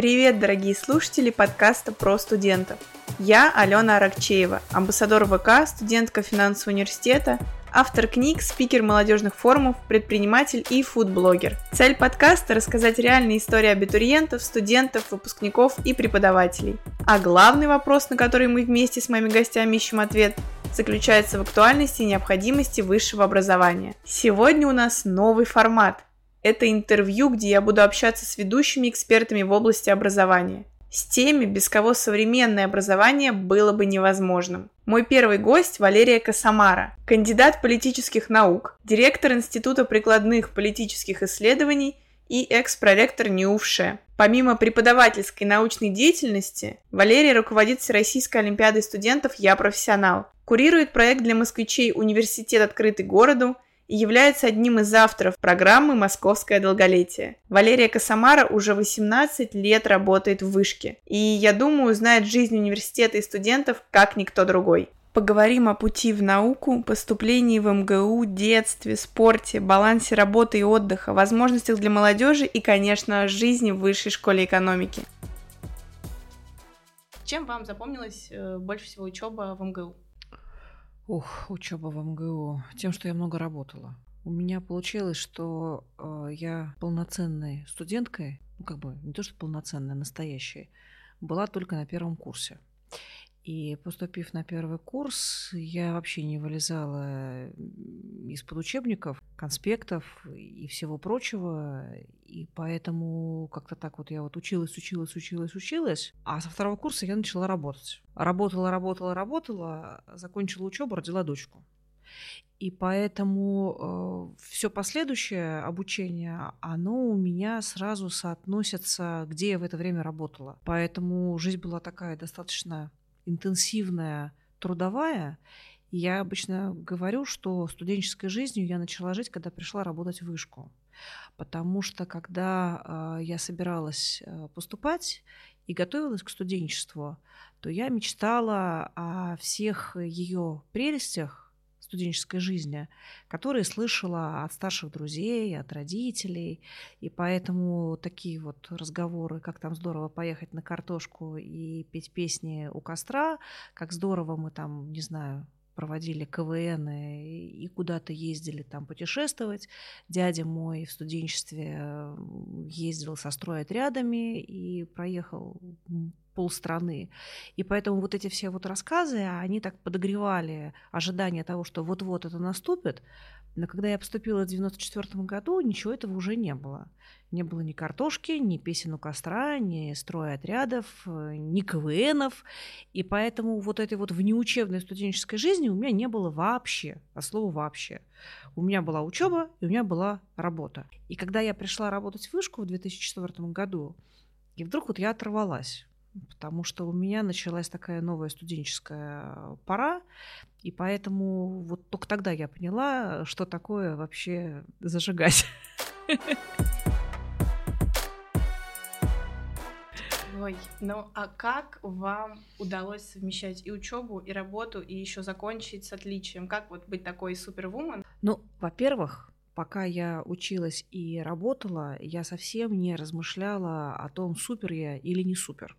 Привет, дорогие слушатели подкаста «Про студентов». Я Алена Аракчеева, амбассадор ВК, студентка финансового университета, автор книг, спикер молодежных форумов, предприниматель и фудблогер. Цель подкаста – рассказать реальные истории абитуриентов, студентов, выпускников и преподавателей. А главный вопрос, на который мы вместе с моими гостями ищем ответ – заключается в актуальности и необходимости высшего образования. Сегодня у нас новый формат. Это интервью, где я буду общаться с ведущими экспертами в области образования с теми, без кого современное образование было бы невозможным. Мой первый гость Валерия Косомара, кандидат политических наук, директор Института прикладных политических исследований и экс-проректор НИУФШЕ. Помимо преподавательской научной деятельности, Валерия руководит Всероссийской Олимпиадой студентов «Я профессионал», курирует проект для москвичей «Университет открытый городу», и является одним из авторов программы «Московское долголетие». Валерия Косомара уже 18 лет работает в Вышке, и, я думаю, знает жизнь университета и студентов как никто другой. Поговорим о пути в науку, поступлении в МГУ, детстве, спорте, балансе работы и отдыха, возможностях для молодежи и, конечно, жизни в высшей школе экономики. Чем вам запомнилась э, больше всего учеба в МГУ? Ух, учеба в МГУ. Тем, что я много работала. У меня получилось, что э, я полноценной студенткой, ну как бы не то, что полноценная, настоящая, была только на первом курсе. И поступив на первый курс, я вообще не вылезала из-под учебников, конспектов и всего прочего. И поэтому как-то так вот я вот училась, училась, училась, училась. А со второго курса я начала работать. Работала, работала, работала, закончила учебу, родила дочку. И поэтому э, все последующее обучение, оно у меня сразу соотносится, где я в это время работала. Поэтому жизнь была такая достаточно интенсивная трудовая. И я обычно говорю, что студенческой жизнью я начала жить, когда пришла работать в вышку. Потому что когда э, я собиралась э, поступать и готовилась к студенчеству, то я мечтала о всех ее прелестях, студенческой жизни, которые слышала от старших друзей, от родителей. И поэтому такие вот разговоры, как там здорово поехать на картошку и петь песни у костра, как здорово мы там, не знаю, проводили КВН и куда-то ездили там путешествовать. Дядя мой в студенчестве ездил со стройотрядами и проехал полстраны. И поэтому вот эти все вот рассказы, они так подогревали ожидание того, что вот-вот это наступит. Но когда я поступила в 94 году, ничего этого уже не было. Не было ни картошки, ни песен у костра, ни строя отрядов, ни КВНов. И поэтому вот этой вот внеучебной студенческой жизни у меня не было вообще, а слово вообще. У меня была учеба и у меня была работа. И когда я пришла работать в вышку в 2004 году, и вдруг вот я оторвалась потому что у меня началась такая новая студенческая пора, и поэтому вот только тогда я поняла, что такое вообще зажигать. Ой, ну а как вам удалось совмещать и учебу, и работу, и еще закончить с отличием? Как вот быть такой супервумен? Ну, во-первых, пока я училась и работала, я совсем не размышляла о том, супер я или не супер.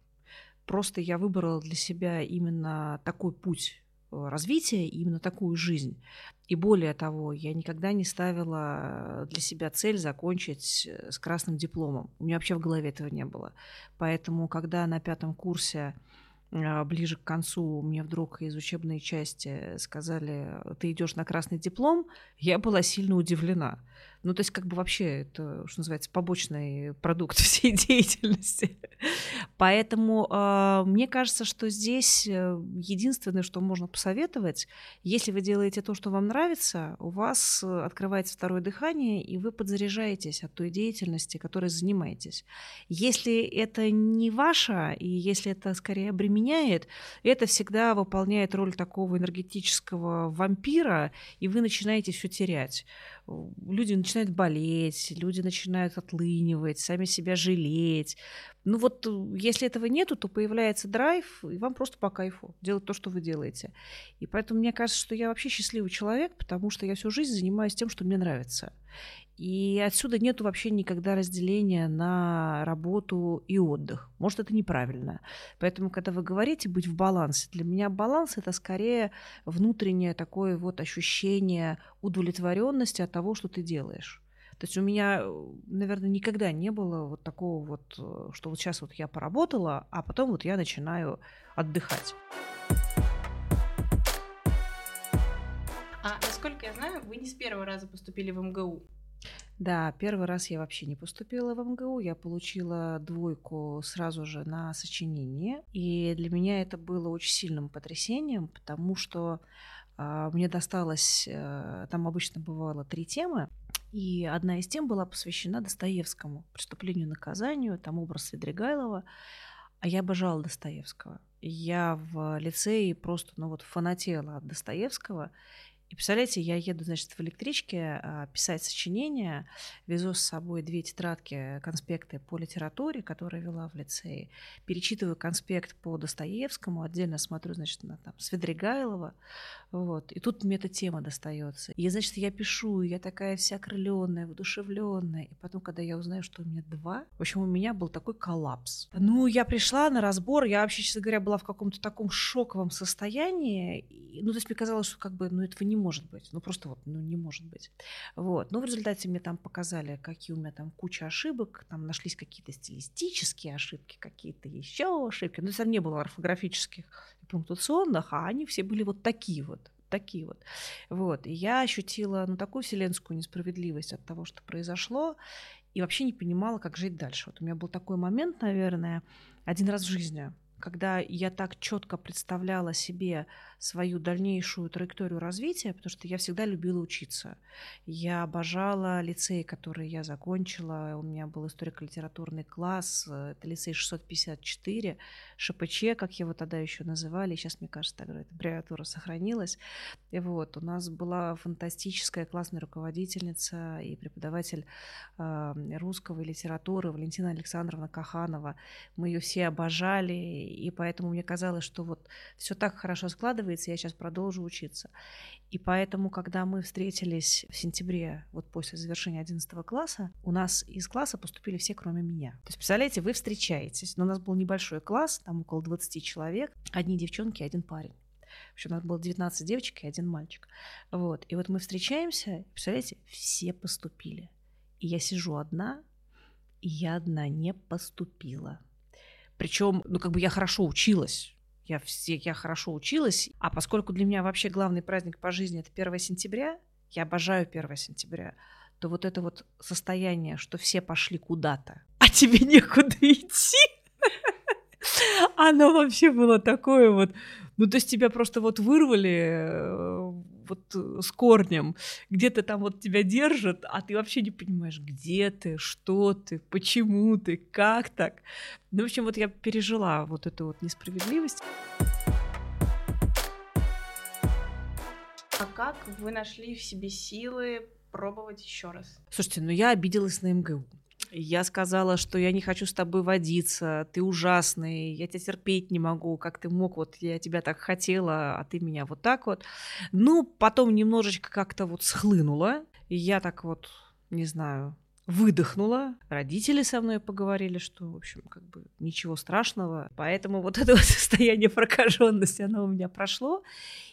Просто я выбрала для себя именно такой путь э, развития, именно такую жизнь. И более того, я никогда не ставила для себя цель закончить э, с красным дипломом. У меня вообще в голове этого не было. Поэтому, когда на пятом курсе а, ближе к концу мне вдруг из учебной части сказали, ты идешь на красный диплом, я была сильно удивлена. Ну, то есть, как бы вообще это, что называется, побочный продукт всей деятельности. Поэтому э, мне кажется, что здесь э, единственное, что можно посоветовать, если вы делаете то, что вам нравится, у вас э, открывается второе дыхание, и вы подзаряжаетесь от той деятельности, которой занимаетесь. Если это не ваше, и если это скорее обременяет, это всегда выполняет роль такого энергетического вампира, и вы начинаете все терять люди начинают болеть, люди начинают отлынивать, сами себя жалеть. Ну вот, э, если этого нету, то появляется драйв, и вам просто по кайфу делать то, что вы делаете. И поэтому мне кажется, что я вообще счастливый человек, потому что я всю жизнь занимаюсь тем, что мне нравится. И отсюда нет вообще никогда разделения на работу и отдых. Может, это неправильно. Поэтому, когда вы говорите быть в балансе, для меня баланс это скорее внутреннее такое вот ощущение удовлетворенности от того, что ты делаешь. То есть у меня, наверное, никогда не было вот такого вот, э, что вот сейчас вот я поработала, а потом вот я начинаю отдыхать. А насколько я знаю, вы не с первого раза поступили в МГУ. Да, первый раз я вообще не поступила в МГУ. Я получила двойку сразу же на сочинение. И для меня это было очень сильным потрясением, потому что э, мне досталось, э, там обычно бывало три темы, и одна из тем была посвящена Достоевскому, преступлению наказанию, там образ Свидригайлова. А я обожала Достоевского. Я в лицее просто, ну вот, фанатела от Достоевского. И представляете, я еду, значит, в электричке а, писать сочинение, везу с собой две тетрадки, конспекты по литературе, которые вела в лицее, перечитываю конспект по Достоевскому, отдельно смотрю, значит, на там Свидригайлова, вот, и тут мне эта тема достается. И, значит, я пишу, я такая вся крыленная, воодушевленная, и потом, когда я узнаю, что у меня два, в общем, у меня был такой коллапс. Ну, я пришла на разбор, я вообще, честно говоря, была в каком-то таком шоковом состоянии, ну, то есть мне казалось, что как бы, ну, этого не может быть. Ну, просто вот, ну, не может быть. Вот. Но в результате мне там показали, какие у меня там куча ошибок, там нашлись какие-то стилистические ошибки, какие-то еще ошибки. Ну, там не было орфографических и пунктуационных, а они все были вот такие вот такие вот. Вот. И я ощутила ну, такую вселенскую несправедливость от того, что произошло, и вообще не понимала, как жить дальше. Вот у меня был такой момент, наверное, один раз в жизни, когда я так четко представляла себе свою дальнейшую траекторию развития, потому что я всегда любила учиться. Я обожала лицей, который я закончила. У меня был историко-литературный класс, это лицей 654, ШПЧ, как его тогда еще называли. Сейчас, мне кажется, тогда эта аббревиатура сохранилась. И вот, у нас была фантастическая классная руководительница и преподаватель э, русского и литературы Валентина Александровна Каханова. Мы ее все обожали, и поэтому мне казалось, что вот все так хорошо складывается, я сейчас продолжу учиться. И поэтому, когда мы встретились в сентябре, вот после завершения 11 класса, у нас из класса поступили все, кроме меня. То есть, представляете, вы встречаетесь, но у нас был небольшой класс, там около 20 человек, одни девчонки, один парень. В общем, у нас было 19 девочек и один мальчик. Вот. И вот мы встречаемся, представляете, все поступили. И я сижу одна, и я одна не поступила. Причем, ну, как бы я хорошо училась я, все, я хорошо училась, а поскольку для меня вообще главный праздник по жизни это 1 сентября, я обожаю 1 сентября, то вот это вот состояние, что все пошли куда-то, а тебе некуда идти, оно вообще было такое вот, ну то есть тебя просто вот вырвали э, вот э, с корнем, где-то там вот тебя держат, а ты вообще не понимаешь, где ты, что ты, почему ты, как так. Ну, в общем, вот я пережила вот эту вот несправедливость. А как вы нашли в себе силы пробовать еще раз? Слушайте, ну я обиделась на МГУ. Я сказала, что я не хочу с тобой водиться, ты ужасный, я тебя терпеть не могу, как ты мог, вот я тебя так хотела, а ты меня вот так вот. Ну, потом немножечко как-то вот схлынула, и я так вот, не знаю, выдохнула. Родители со мной поговорили, что, в общем, как бы ничего страшного. Поэтому вот это вот состояние прокаженности, оно у меня прошло.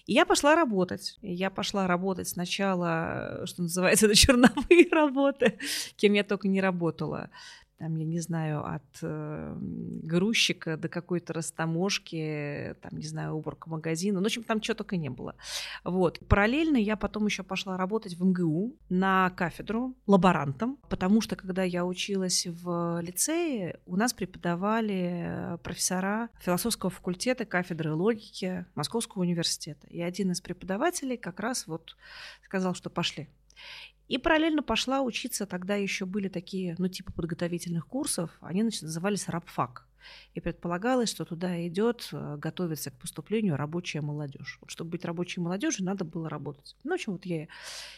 И я пошла работать. Я пошла работать сначала, что называется, на черновые работы, кем я только не работала там, я не знаю, от э, грузчика до какой-то растаможки, там, не знаю, уборка магазина. Ну, в общем, там чего только не было. Вот. Параллельно я потом еще пошла работать в МГУ на кафедру лаборантом, потому что, когда я училась в лицее, у нас преподавали профессора философского факультета кафедры логики Московского университета. И один из преподавателей как раз вот сказал, что пошли. И параллельно пошла учиться, тогда еще были такие, ну, типа подготовительных курсов, они значит, назывались рабфак. И предполагалось, что туда идет, э, готовится к поступлению рабочая молодежь. Вот, чтобы быть рабочей молодежью, надо было работать. Ну, в общем, вот я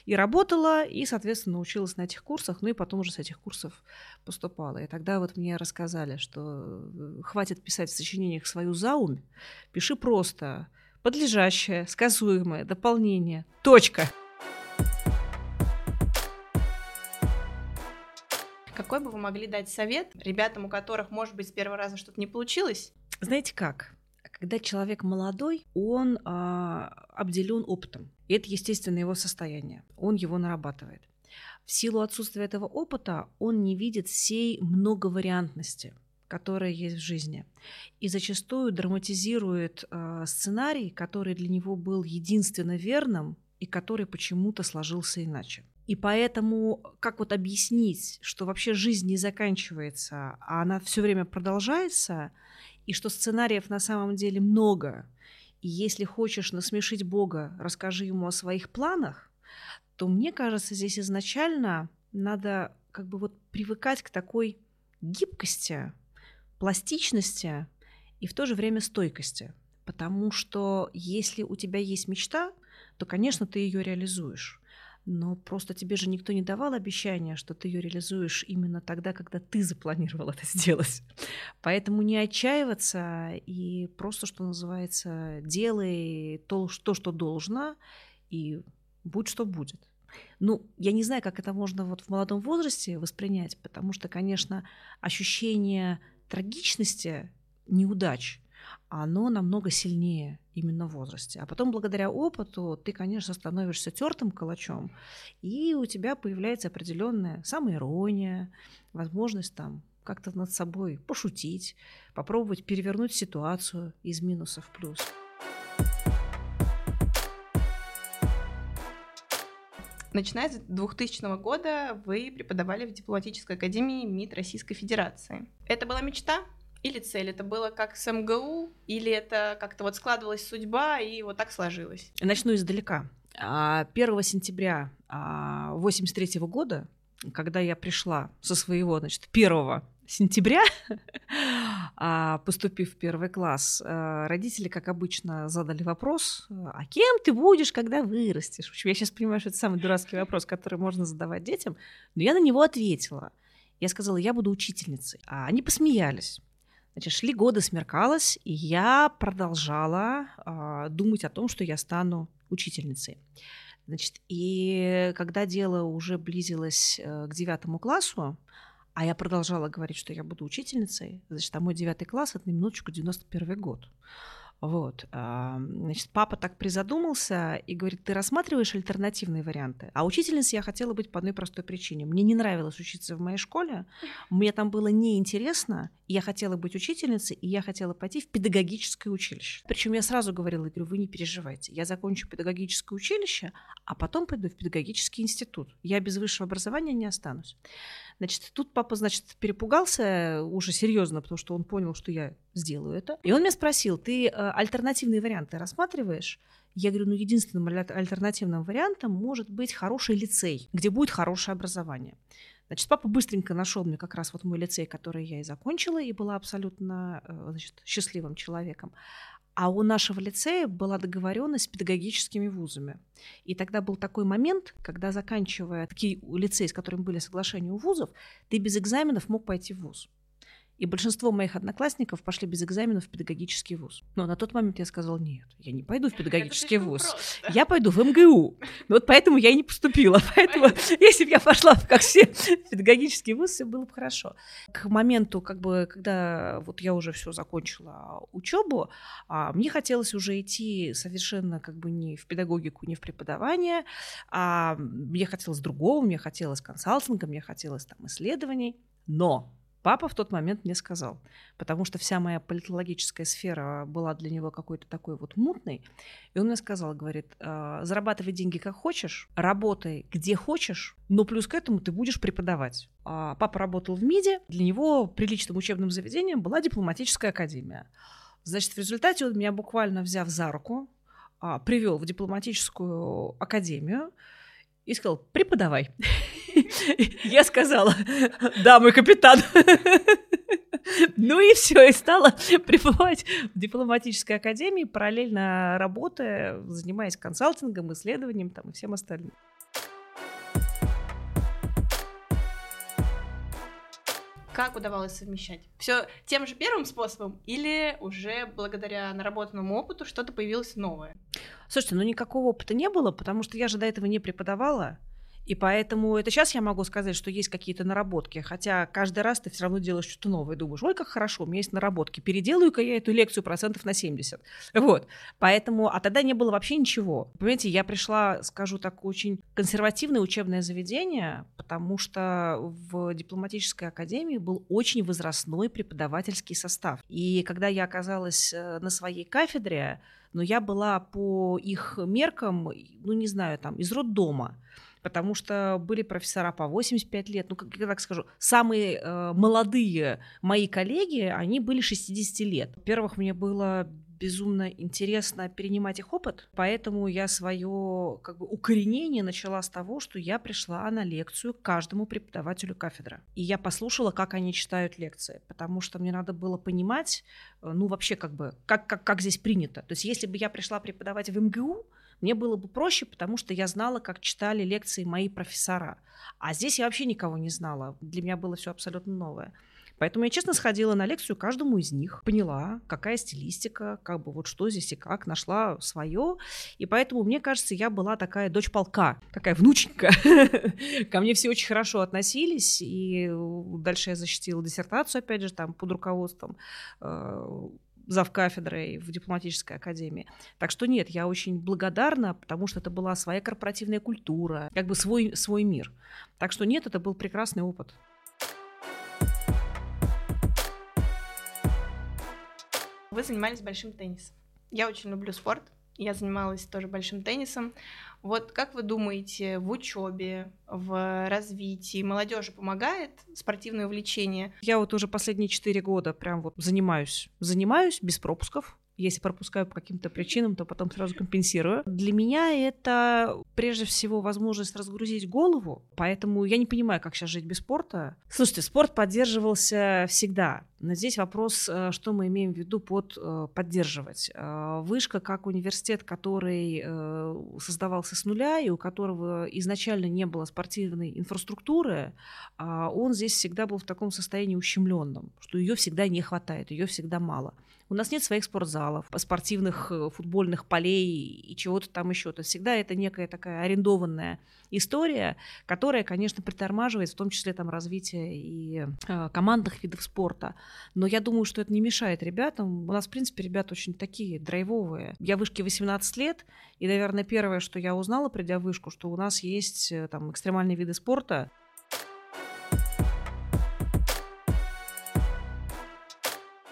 и работала, и, соответственно, училась на этих курсах, ну и потом уже с этих курсов поступала. И тогда вот мне рассказали, что э, хватит писать в сочинениях свою заумь, пиши просто подлежащее, сказуемое, дополнение, точка. Какой бы вы могли дать совет ребятам, у которых, может быть, с первого раза что-то не получилось? Знаете как? Когда человек молодой, он а, обделен опытом. И это естественное его состояние. Он его нарабатывает. В силу отсутствия этого опыта он не видит всей многовариантности, которая есть в жизни. И зачастую драматизирует э, сценарий, который для него был единственно верным и который почему-то сложился иначе. И поэтому как вот объяснить, что вообще жизнь не заканчивается, а она все время продолжается, и что сценариев на самом деле много, и если хочешь насмешить Бога, расскажи ему о своих планах, то мне кажется, здесь изначально надо как бы вот привыкать к такой гибкости, пластичности и в то же время стойкости. Потому что если у тебя есть мечта, то, конечно, ты ее реализуешь. Но просто тебе же никто не давал обещания, что ты ее реализуешь именно тогда, когда ты запланировал это сделать. Поэтому не отчаиваться и просто, что называется, делай то, то что должно, и будь что будет. Ну, я не знаю, как это можно вот в молодом возрасте воспринять, потому что, конечно, ощущение трагичности неудач, оно намного сильнее именно в возрасте. А потом, благодаря опыту, ты, конечно, становишься тертым калачом, и у тебя появляется определенная самоирония, возможность там как-то над собой пошутить, попробовать перевернуть ситуацию из минуса в плюс. Начиная с 2000 года вы преподавали в дипломатической академии МИД Российской Федерации. Это была мечта или цель? Это было как с МГУ? Или это как-то вот складывалась судьба и вот так сложилось? Начну издалека. 1 а, сентября 1983 а, года, когда я пришла со своего, значит, первого сентября, а, поступив в первый класс, родители, как обычно, задали вопрос, а кем ты будешь, когда вырастешь? В общем, я сейчас понимаю, что это самый дурацкий вопрос, который можно задавать детям, но я на него ответила. Я сказала, я буду учительницей. А они посмеялись. Значит, шли годы, смеркалось, и я продолжала э, думать о том, что я стану учительницей. Значит, и когда дело уже близилось э, к девятому классу, а я продолжала говорить, что я буду учительницей. Значит, а мой девятый класс, это на минуточку 91 год. Вот. Значит, папа так призадумался и говорит, ты рассматриваешь альтернативные варианты? А учительницей я хотела быть по одной простой причине. Мне не нравилось учиться в моей школе, мне там было неинтересно, и я хотела быть учительницей, и я хотела пойти в педагогическое училище. Причем я сразу говорила, говорю, вы не переживайте, я закончу педагогическое училище, а потом пойду в педагогический институт. Я без высшего образования не останусь. Значит, тут папа, значит, перепугался уже серьезно, потому что он понял, что я сделаю это. И он меня спросил, ты э, альтернативные варианты рассматриваешь? Я говорю, ну, единственным альтернативным вариантом может быть хороший лицей, где будет хорошее образование. Значит, папа быстренько нашел мне как раз вот мой лицей, который я и закончила, и была абсолютно э, значит, счастливым человеком. А у нашего лицея была договоренность с педагогическими вузами. И тогда был такой момент, когда, заканчивая такие лицеи, с которыми были соглашения у вузов, ты без экзаменов мог пойти в вуз. И большинство моих одноклассников пошли без экзаменов в педагогический вуз. Но на тот момент я сказала, нет, я не пойду в педагогический вуз. Просто. Я пойду в МГУ. Ну вот поэтому я и не поступила. Поэтому, если бы я пошла, как все, в педагогический вуз, все было бы хорошо. К моменту, как бы, когда вот я уже все закончила учебу, а, мне хотелось уже идти совершенно как бы не в педагогику, не в преподавание, а мне хотелось другого, мне хотелось консалтинга, мне хотелось там исследований. Но Папа в тот момент мне сказал, потому что вся моя политологическая сфера была для него какой-то такой вот мутной. И он мне сказал, говорит, «А, зарабатывай деньги как хочешь, работай где хочешь, но плюс к этому ты будешь преподавать. А папа работал в МИДе, для него приличным учебным заведением была дипломатическая академия. Значит, в результате он меня буквально взяв за руку, а, привел в дипломатическую академию и сказал, преподавай. Я сказала, да, мой капитан. Ну и все, и стала пребывать в дипломатической академии, параллельно работая, занимаясь консалтингом, исследованием там, и всем остальным. Как удавалось совмещать? Все тем же первым способом или уже благодаря наработанному опыту что-то появилось новое? Слушайте, ну никакого опыта не было, потому что я же до этого не преподавала. И поэтому это сейчас я могу сказать, что есть какие-то наработки, хотя каждый раз ты все равно делаешь что-то новое, думаешь, ой, как хорошо, у меня есть наработки, переделаю-ка я эту лекцию процентов на 70. Вот, поэтому, а тогда не было вообще ничего. Понимаете, я пришла, скажу так, очень консервативное учебное заведение, потому что в дипломатической академии был очень возрастной преподавательский состав. И когда я оказалась э, на своей кафедре, но я была по их меркам, ну не знаю, там, из роддома потому что были профессора по 85 лет. Ну, как я так скажу, самые э, молодые мои коллеги, они были 60 лет. Во-первых, мне было безумно интересно перенимать их опыт, поэтому я свое как бы укоренение начала с того, что я пришла на лекцию к каждому преподавателю кафедры. И я послушала, как они читают лекции, потому что мне надо было понимать, э, ну вообще как бы, как, как, как здесь принято. То есть если бы я пришла преподавать в МГУ, мне было бы проще, потому что я знала, как читали лекции мои профессора. А здесь я вообще никого не знала. Для меня было все абсолютно новое. Поэтому я честно сходила на лекцию каждому из них, поняла, какая стилистика, как бы вот что здесь и как, нашла свое. И поэтому, мне кажется, я была такая дочь полка, такая внученька. Ко мне все очень хорошо относились, и дальше я защитила диссертацию, опять же, там под руководством э, зав кафедрой в дипломатической академии. Так что нет, я очень благодарна, потому что это была своя корпоративная культура, как бы свой, свой мир. Так что нет, это был прекрасный опыт. Вы занимались большим теннисом. Я очень люблю спорт, я занималась тоже большим теннисом. Вот как вы думаете, в учебе, в развитии молодежи помогает спортивное увлечение? Я вот уже последние четыре года прям вот занимаюсь, занимаюсь без пропусков. Если пропускаю по каким-то причинам, то потом сразу компенсирую. Для меня это прежде всего возможность разгрузить голову, поэтому я не понимаю, как сейчас жить без спорта. Слушайте, спорт поддерживался всегда. Здесь вопрос, э, что мы имеем в виду под э, поддерживать. Э, вышка как университет, который создавался с нуля и у которого изначально не было спортивной инфраструктуры, а он здесь всегда был в таком состоянии ущемленном, что ее всегда не хватает, ее всегда мало. У нас нет своих спортзалов, спортивных футбольных полей и чего-то там еще. То всегда это некая такая арендованная история, которая, конечно, притормаживает в том числе там развитие и командных видов спорта. Но я думаю, что это не мешает ребятам. У нас, в принципе, ребята очень такие драйвовые. Я вышке 18 лет, и, наверное, первое, что я узнала, придя в вышку, что у нас есть э, там экстремальные виды спорта,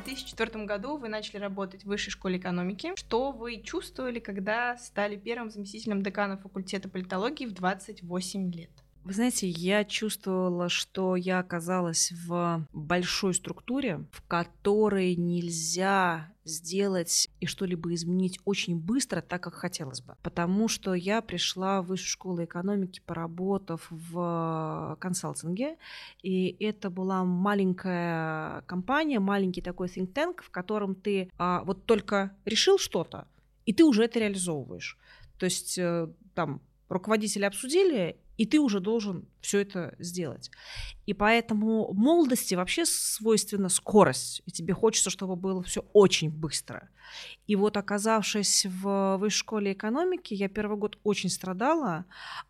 2004 году вы начали работать в Высшей школе экономики. Что вы чувствовали, когда стали первым заместителем декана факультета политологии в 28 лет? Вы знаете, я чувствовала, что я оказалась в большой структуре, в которой нельзя сделать и что-либо изменить очень быстро, так как хотелось бы. Потому что я пришла в высшую школу экономики, поработав в консалтинге, и это была маленькая компания, маленький такой think tank, в котором ты а, вот только решил что-то, и ты уже это реализовываешь. То есть э, там руководители обсудили, и ты уже должен все это сделать. И поэтому молодости вообще свойственна скорость, и тебе хочется, чтобы было все очень быстро. И вот оказавшись в высшей школе экономики, я первый год очень страдала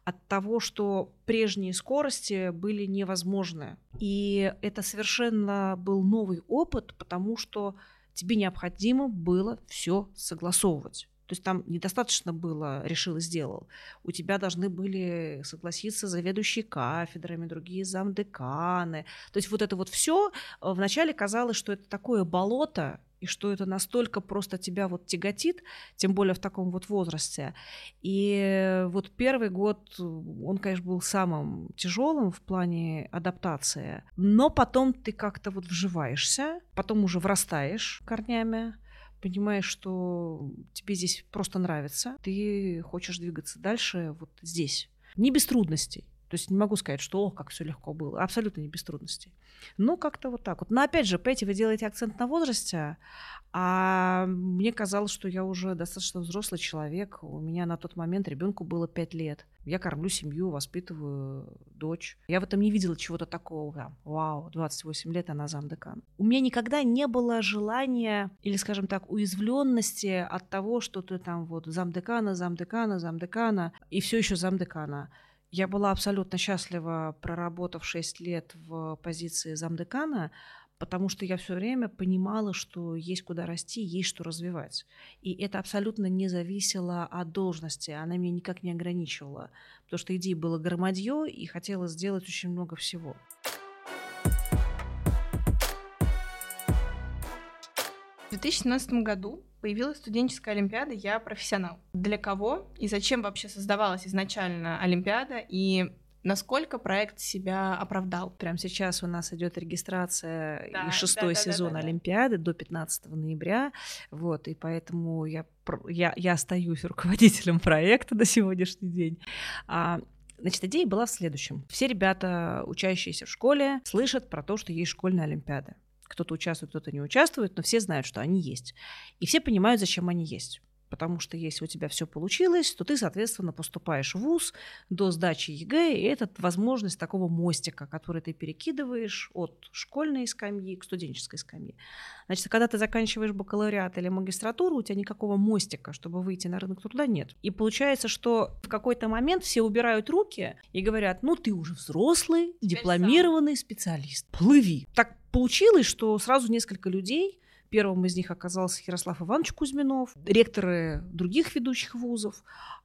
от того, что прежние скорости были невозможны. И это совершенно был новый опыт, потому что тебе необходимо было все согласовывать. То есть там недостаточно было «решил и сделал». У тебя должны были согласиться заведующие кафедрами, другие замдеканы. То есть вот это вот все э, вначале казалось, что это такое болото, и что это настолько просто тебя вот тяготит, тем более в таком вот возрасте. И вот первый год, он, конечно, был самым тяжелым в плане адаптации, но потом ты как-то вот вживаешься, потом уже врастаешь корнями, понимаешь, что тебе здесь просто нравится, ты хочешь двигаться дальше вот здесь. Не без трудностей. То есть не могу сказать, что ох, как все легко было. Абсолютно не без трудностей. Но как-то вот так вот. Но опять же, понимаете, вы делаете акцент на возрасте, а мне казалось, что я уже достаточно взрослый человек. У меня на тот момент ребенку было 5 лет. Я кормлю семью, воспитываю дочь. Я в этом не видела чего-то такого. Да, вау, 28 лет, она замдекан. У меня никогда не было желания или, скажем так, уязвленности от того, что ты там вот замдекана, замдекана, замдекана и все еще замдекана Я была абсолютно счастлива, проработав 6 лет в позиции замдекана, потому что я все время понимала, что есть куда расти, есть что развивать. И это абсолютно не зависело от должности, она меня никак не ограничивала, потому что идей было громадье, и хотела сделать очень много всего. В 2017 году появилась студенческая олимпиада «Я профессионал». Для кого и зачем вообще создавалась изначально олимпиада, и Насколько проект себя оправдал? Прямо сейчас у нас идет регистрация да, и шестой да, да, сезон да, да, Олимпиады до 15 ноября. Вот, и поэтому я, я, я остаюсь руководителем проекта до сегодняшний день. А, Значит, идея была в следующем. Все ребята, учащиеся в школе, слышат про то, что есть школьная олимпиада. Кто-то участвует, кто-то не участвует, но все знают, что они есть. И все понимают, зачем они есть. Потому что если у тебя все получилось, то ты, соответственно, поступаешь в ВУЗ до сдачи ЕГЭ, и это возможность такого мостика, который ты перекидываешь от школьной скамьи к студенческой скамье. Значит, когда ты заканчиваешь бакалавриат или магистратуру, у тебя никакого мостика, чтобы выйти на рынок труда, нет. И получается, что в какой-то момент все убирают руки и говорят, ну ты уже взрослый, дипломированный специалист, плыви. Так получилось, что сразу несколько людей Первым из них оказался Ярослав Иванович Кузьминов, ректоры других ведущих вузов.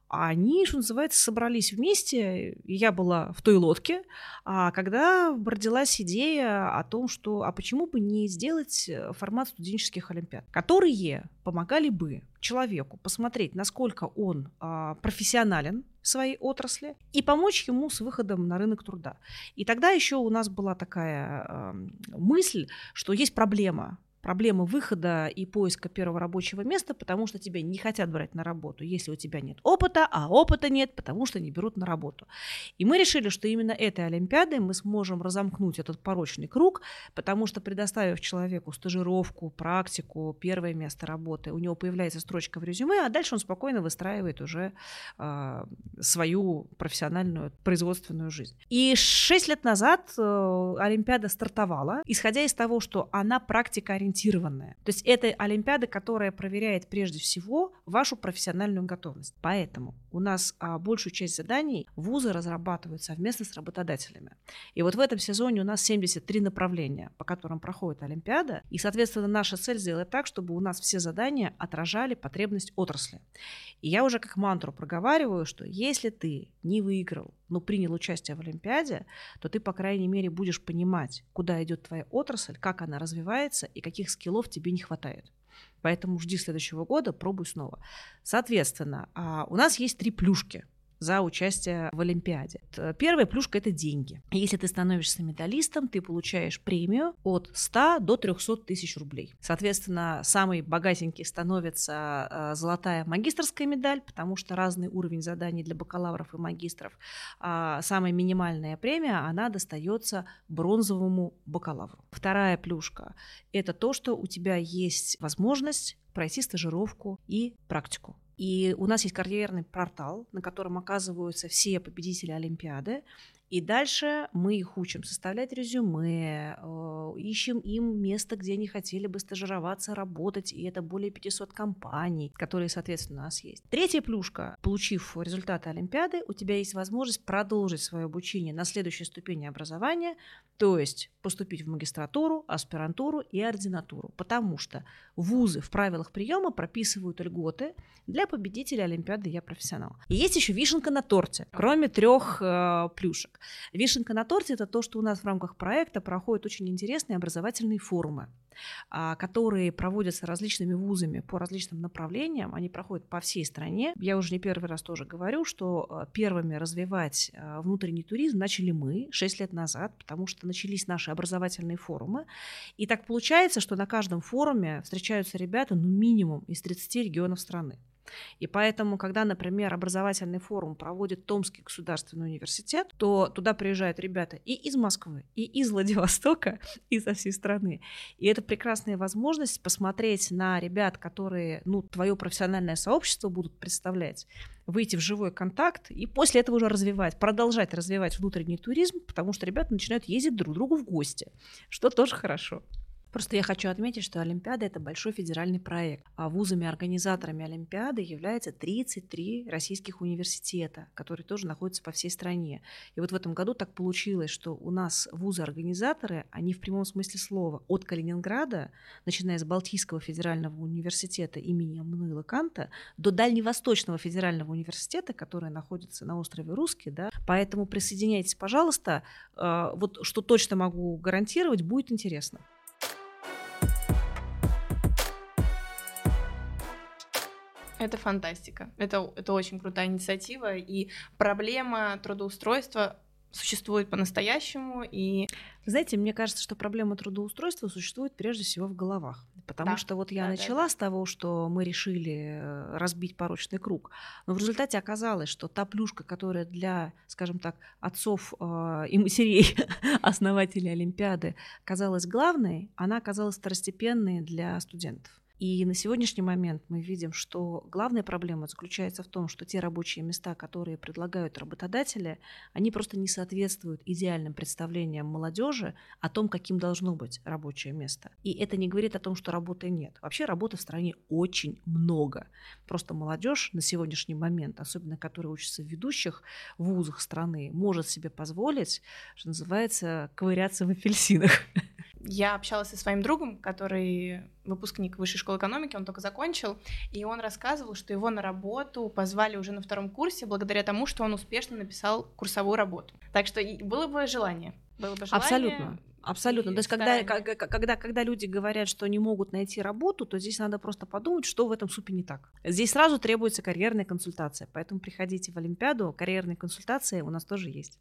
Они, что называется, собрались вместе. Я была в той лодке, а когда родилась идея о том, что а почему бы не сделать э, формат студенческих олимпиад, которые помогали бы человеку посмотреть, насколько он а, профессионален своей отрасли и помочь ему с выходом на рынок труда. И тогда еще у нас была такая а, мысль, что есть проблема проблема выхода и поиска первого рабочего места, потому что тебя не хотят брать на работу, если у тебя нет опыта, а опыта нет, потому что не берут на работу. И мы решили, что именно этой Олимпиадой мы сможем разомкнуть этот порочный круг, потому что предоставив человеку стажировку, практику, первое место работы, у него появляется строчка в резюме, а дальше он спокойно выстраивает уже э, свою профессиональную производственную жизнь. И шесть лет назад э, Олимпиада стартовала, исходя из того, что она практика ориентирована ориентированная. То есть это Олимпиада, которая проверяет прежде всего вашу профессиональную готовность. Поэтому у нас а, большую часть заданий вузы разрабатывают совместно с работодателями. И вот в этом сезоне у нас 73 направления, по которым проходит Олимпиада. И, соответственно, наша цель сделать так, чтобы у нас все задания отражали потребность отрасли. И я уже как мантру проговариваю, что если ты не выиграл, но принял участие в Олимпиаде, то ты, по крайней мере, будешь понимать, куда идет твоя отрасль, как она развивается и каких скиллов тебе не хватает. Поэтому жди следующего года, пробуй снова. Соответственно, а, у нас есть три плюшки – за участие в Олимпиаде. Первая плюшка – это деньги. Если ты становишься медалистом, ты получаешь премию от 100 до 300 тысяч рублей. Соответственно, самый богатенький становится э, золотая магистрская медаль, потому что разный уровень заданий для бакалавров и магистров. А самая минимальная премия, она достается бронзовому бакалавру. Вторая плюшка – это то, что у тебя есть возможность пройти стажировку и практику. И у нас есть карьерный портал, на котором оказываются все победители Олимпиады. И дальше мы их учим составлять резюме, э, ищем им место, где они хотели бы стажироваться, работать, и это более 500 компаний, которые, соответственно, у нас есть. Третья плюшка. Получив результаты Олимпиады, у тебя есть возможность продолжить свое обучение на следующей ступени образования, то есть поступить в магистратуру, аспирантуру и ординатуру, потому что вузы в правилах приема прописывают льготы для победителей Олимпиады «Я профессионал». И есть еще вишенка на торте, кроме трех э, плюшек. Вишенка на торте – это то, что у нас в рамках проекта проходят очень интересные образовательные форумы. А, которые проводятся различными вузами по различным направлениям. Они проходят по всей стране. Я уже не первый раз тоже говорю, что а, первыми развивать а, внутренний туризм начали мы 6 лет назад, потому что начались наши образовательные форумы. И так получается, что на каждом форуме встречаются ребята, ну, минимум из 30 регионов страны. И поэтому, когда, например, образовательный форум проводит Томский государственный университет, то туда приезжают ребята и из Москвы, и из Владивостока, и со всей страны. И это прекрасная возможность посмотреть на ребят, которые, ну, твое профессиональное сообщество будут представлять, выйти в живой контакт и после этого уже развивать, продолжать развивать внутренний туризм, потому что ребята начинают ездить друг к другу в гости, что тоже хорошо. Просто я хочу отметить, что Олимпиада – это большой федеральный проект, а вузами-организаторами Олимпиады являются 33 российских университета, которые тоже находятся по всей стране. И вот в этом году так получилось, что у нас вузы-организаторы, они в прямом смысле слова, от Калининграда, начиная с Балтийского федерального университета имени Мануила Канта, до Дальневосточного федерального университета, который находится на острове Русский, да, поэтому присоединяйтесь, пожалуйста. А, вот что точно могу гарантировать, будет интересно. Это фантастика. Это, это очень крутая инициатива. И проблема трудоустройства существует по-настоящему. И... Знаете, мне кажется, что проблема трудоустройства существует прежде всего в головах. Потому да. что вот я да, начала да, с того, что мы решили э, разбить порочный круг. Но в результате оказалось, что та плюшка, которая для, скажем так, отцов э, и матерей, основателей Олимпиады, казалась главной, она оказалась второстепенной для студентов. И на сегодняшний момент мы видим, что главная проблема заключается в том, что те рабочие места, которые предлагают работодатели, они просто не соответствуют идеальным представлениям молодежи о том, каким должно быть рабочее место. И это не говорит о том, что работы нет. Вообще работы в стране очень много. Просто молодежь на сегодняшний момент, особенно которая учится в ведущих вузах страны, может себе позволить, что называется, ковыряться в апельсинах. Я общалась со своим другом, который выпускник высшей школы экономики, он только закончил, и он рассказывал, что его на работу позвали уже на втором курсе благодаря тому, что он успешно написал курсовую работу. Так что было бы желание. Было бы желание Абсолютно. Абсолютно. То есть, когда, когда, когда люди говорят, что не могут найти работу, то здесь надо просто подумать, что в этом супе не так. Здесь сразу требуется карьерная консультация. Поэтому приходите в Олимпиаду, карьерные консультации у нас тоже есть.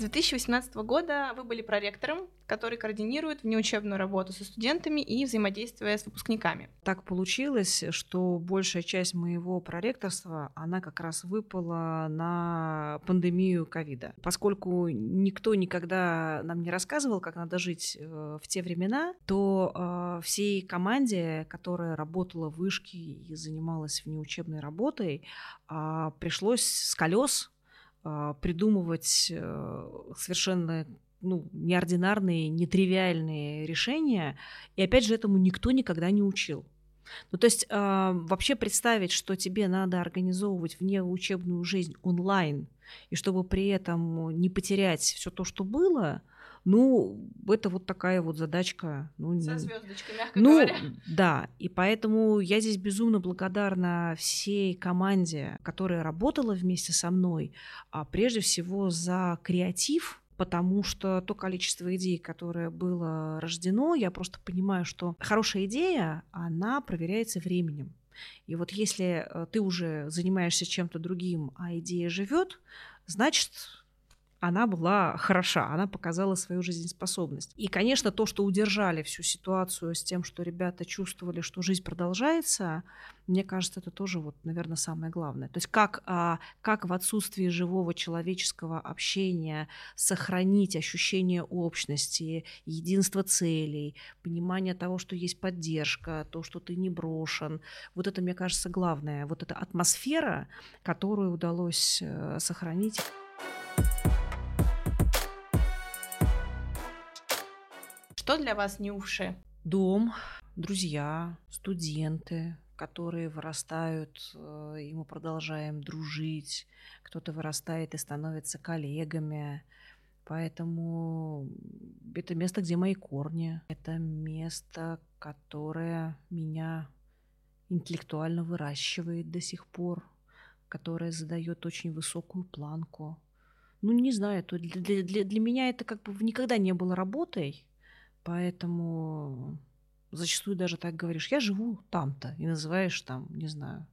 2018 года вы были проректором, который координирует внеучебную работу со студентами и взаимодействие с выпускниками. Так получилось, что большая часть моего проректорства, она как раз выпала на пандемию ковида. Поскольку никто никогда нам не рассказывал, как надо жить э, в те времена, то э, всей команде, которая работала в вышке и занималась внеучебной работой, э, пришлось с колес а, придумывать э, совершенно ну, неординарные, нетривиальные решения. И опять же, этому никто никогда не учил. Ну, то есть э, вообще представить, что тебе надо организовывать внеучебную жизнь онлайн, и чтобы при этом не потерять все то, что было, ну, это вот такая вот задачка. Ну, Со звездочкой, мягко ну, говоря. Да, и поэтому я здесь безумно благодарна всей команде, которая работала вместе со мной, а прежде всего за креатив, потому что то количество идей, которое было рождено, я просто понимаю, что хорошая идея, она проверяется временем. И вот если э, ты уже занимаешься чем-то другим, а идея живет, значит, она была хороша, она показала свою жизнеспособность. И, конечно, то, что удержали всю ситуацию с тем, что ребята чувствовали, что жизнь продолжается, мне кажется, это тоже, вот, наверное, самое главное. То есть как, а, как в отсутствии живого человеческого общения сохранить ощущение общности, единство целей, понимание того, что есть поддержка, то, что ты не брошен. Вот это, мне кажется, главное. Вот эта атмосфера, которую удалось э, сохранить. Что для вас Нюши? Дом, друзья, студенты, которые вырастают, э, и мы продолжаем дружить. Кто-то вырастает и становится коллегами. Поэтому это место, где мои корни. Это место, которое меня интеллектуально выращивает до сих пор, которое задает очень высокую планку. Ну, не знаю, для, для, для меня это как бы никогда не было работой, Поэтому зачастую даже так говоришь, я живу там-то, и называешь там, не знаю,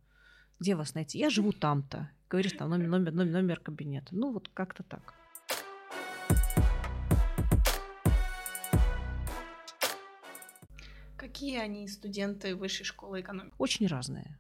где вас найти? Я живу там-то. Говоришь там номер, номер, номер, номер кабинета. Ну, вот как-то так. Какие они студенты высшей школы экономики? Очень разные.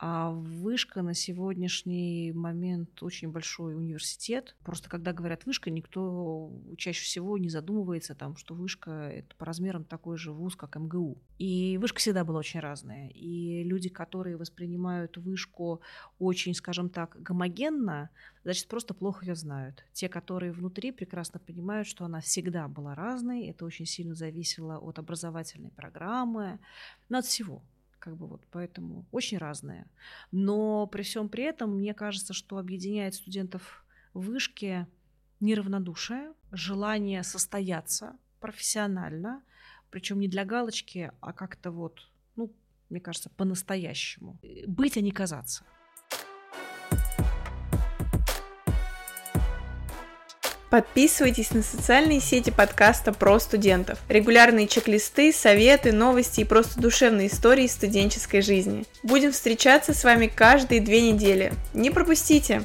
А вышка на сегодняшний момент очень большой университет. Просто когда говорят вышка, никто чаще всего не задумывается, там, что вышка это по размерам такой же вуз, как МГУ. И вышка всегда была очень разная. И люди, которые воспринимают вышку очень, скажем так, гомогенно, значит, просто плохо ее знают. Те, которые внутри, прекрасно понимают, что она всегда была разной. Это очень сильно зависело от образовательной программы, ну, от всего как бы вот поэтому очень разные. Но при всем при этом мне кажется, что объединяет студентов вышки неравнодушие, желание состояться профессионально, причем не для галочки, а как-то вот, ну, мне кажется, по-настоящему. Быть, а не казаться. Подписывайтесь на социальные сети подкаста про студентов. Регулярные чек-листы, советы, новости и просто душевные истории студенческой жизни. Будем встречаться с вами каждые две недели. Не пропустите!